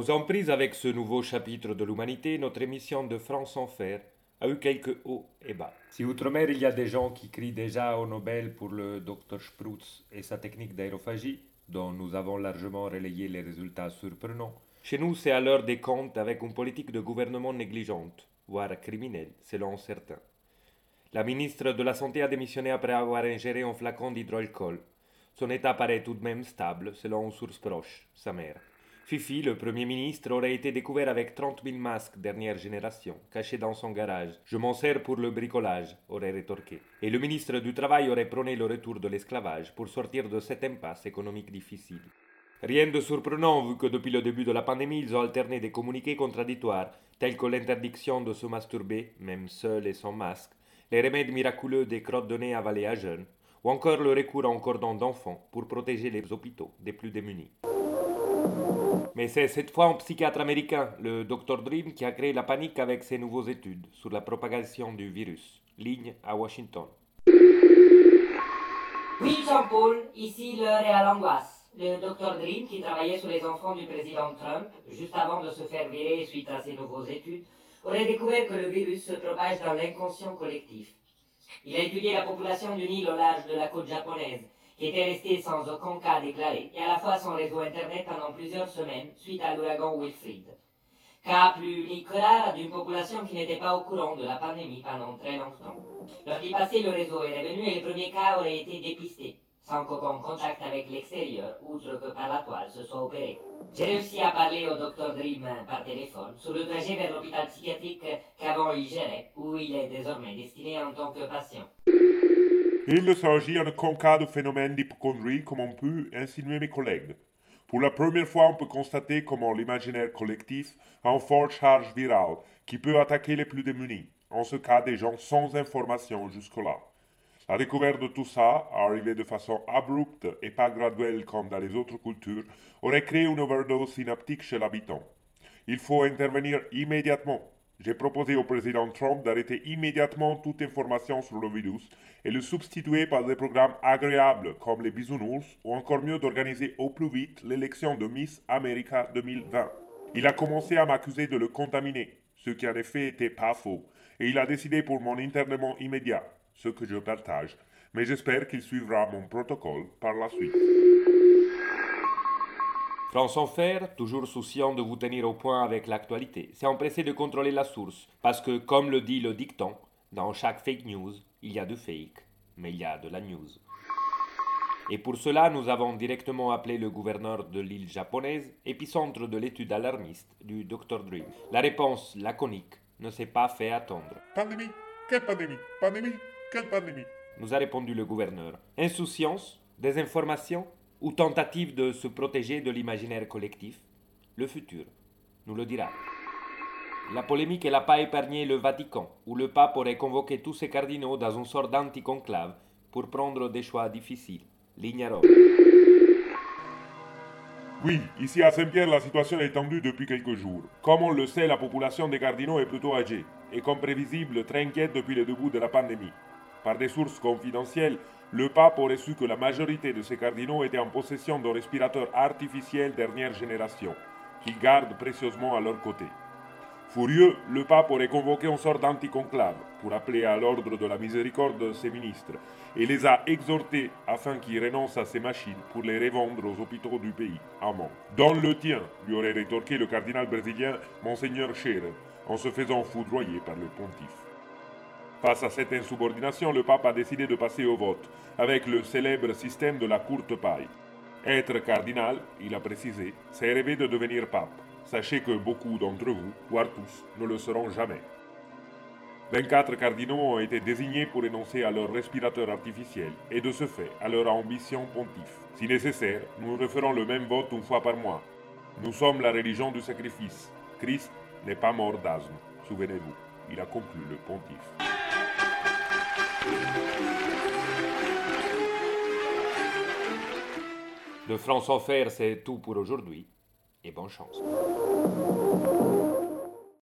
Aux emprises avec ce nouveau chapitre de l'humanité, notre émission de France en fer a eu quelques hauts et bas. Si outre-mer il y a des gens qui crient déjà au Nobel pour le Dr Sprutz et sa technique d'aérophagie, dont nous avons largement relayé les résultats surprenants, chez nous c'est à l'heure des comptes avec une politique de gouvernement négligente, voire criminelle, selon certains. La ministre de la Santé a démissionné après avoir ingéré un flacon d'hydroalcool. Son état paraît tout de même stable, selon une source proche, sa mère. Fifi, le Premier ministre, aurait été découvert avec 30 000 masques dernière génération, cachés dans son garage. Je m'en sers pour le bricolage, aurait rétorqué. Et le ministre du Travail aurait prôné le retour de l'esclavage pour sortir de cette impasse économique difficile. Rien de surprenant vu que depuis le début de la pandémie, ils ont alterné des communiqués contradictoires, tels que l'interdiction de se masturber, même seul et sans masque, les remèdes miraculeux des crottes de nez avalées à jeunes, ou encore le recours en cordon d'enfants pour protéger les hôpitaux des plus démunis. Mais c'est cette fois un psychiatre américain, le Dr Dream, qui a créé la panique avec ses nouvelles études sur la propagation du virus. Ligne à Washington. Oui, Jean-Paul, ici l'heure est à l'angoisse. Le Dr Dream, qui travaillait sur les enfants du président Trump, juste avant de se faire virer suite à ses nouvelles études, aurait découvert que le virus se propage dans l'inconscient collectif. Il a étudié la population d'une île au large de la côte japonaise, qui était resté sans aucun cas déclaré, et à la fois son réseau Internet pendant plusieurs semaines suite à l'ouragan Wilfrid. Cas plus d'une population qui n'était pas au courant de la pandémie pendant très longtemps. Lorsqu'il passait, le réseau est revenu et les premiers cas auraient été dépistés, sans qu'aucun contact avec l'extérieur, outre que par la toile, se soit opéré. J'ai réussi à parler au Dr Dream par téléphone sur le trajet vers l'hôpital psychiatrique qu'avant il gérait, où il est désormais destiné en tant que patient. Il ne s'agit en aucun cas de phénomène d'hypochondrie comme ont pu insinuer mes collègues. Pour la première fois, on peut constater comment l'imaginaire collectif a une forte charge virale qui peut attaquer les plus démunis, en ce cas des gens sans information jusque-là. La découverte de tout ça, arrivée de façon abrupte et pas graduelle comme dans les autres cultures, aurait créé une overdose synaptique chez l'habitant. Il faut intervenir immédiatement j'ai proposé au président Trump d'arrêter immédiatement toute information sur le virus et le substituer par des programmes agréables comme les bisounours ou encore mieux d'organiser au plus vite l'élection de Miss America 2020. Il a commencé à m'accuser de le contaminer, ce qui en effet n'était pas faux, et il a décidé pour mon internement immédiat, ce que je partage, mais j'espère qu'il suivra mon protocole par la suite. France Fer, toujours souciant de vous tenir au point avec l'actualité, s'est empressé de contrôler la source, parce que, comme le dit le dicton, dans chaque fake news, il y a du fake, mais il y a de la news. Et pour cela, nous avons directement appelé le gouverneur de l'île japonaise, épicentre de l'étude alarmiste du Dr. Dream. La réponse laconique ne s'est pas fait attendre. Pandémie Quelle pandémie? Pandémie Quelle pandémie? Nous a répondu le gouverneur. Insouciance Désinformation ou tentative de se protéger de l'imaginaire collectif, le futur nous le dira. La polémique n'a pas épargné le Vatican, où le pape aurait convoqué tous ses cardinaux dans une sorte d'anticonclave pour prendre des choix difficiles. Ligne Oui, ici à Saint-Pierre, la situation est tendue depuis quelques jours. Comme on le sait, la population des cardinaux est plutôt âgée, et comme prévisible, très inquiète depuis le début de la pandémie. Par des sources confidentielles, le pape aurait su que la majorité de ses cardinaux étaient en possession d'un respirateur artificiel dernière génération, qu'ils gardent précieusement à leur côté. Furieux, le pape aurait convoqué une sorte d'anticonclave pour appeler à l'ordre de la miséricorde de ses ministres et les a exhortés afin qu'ils renoncent à ces machines pour les revendre aux hôpitaux du pays. Amen. Dans le tien, lui aurait rétorqué le cardinal brésilien Monseigneur Scherer, en se faisant foudroyer par le pontife. Face à cette insubordination, le pape a décidé de passer au vote, avec le célèbre système de la courte paille. Être cardinal, il a précisé, c'est rêver de devenir pape. Sachez que beaucoup d'entre vous, voire tous, ne le seront jamais. 24 cardinaux ont été désignés pour énoncer à leur respirateur artificiel et de ce fait à leur ambition pontife. Si nécessaire, nous referons le même vote une fois par mois. Nous sommes la religion du sacrifice. Christ n'est pas mort d'asthme. Souvenez-vous, il a conclu le pontife. De France fer, c'est tout pour aujourd'hui. Et bonne chance.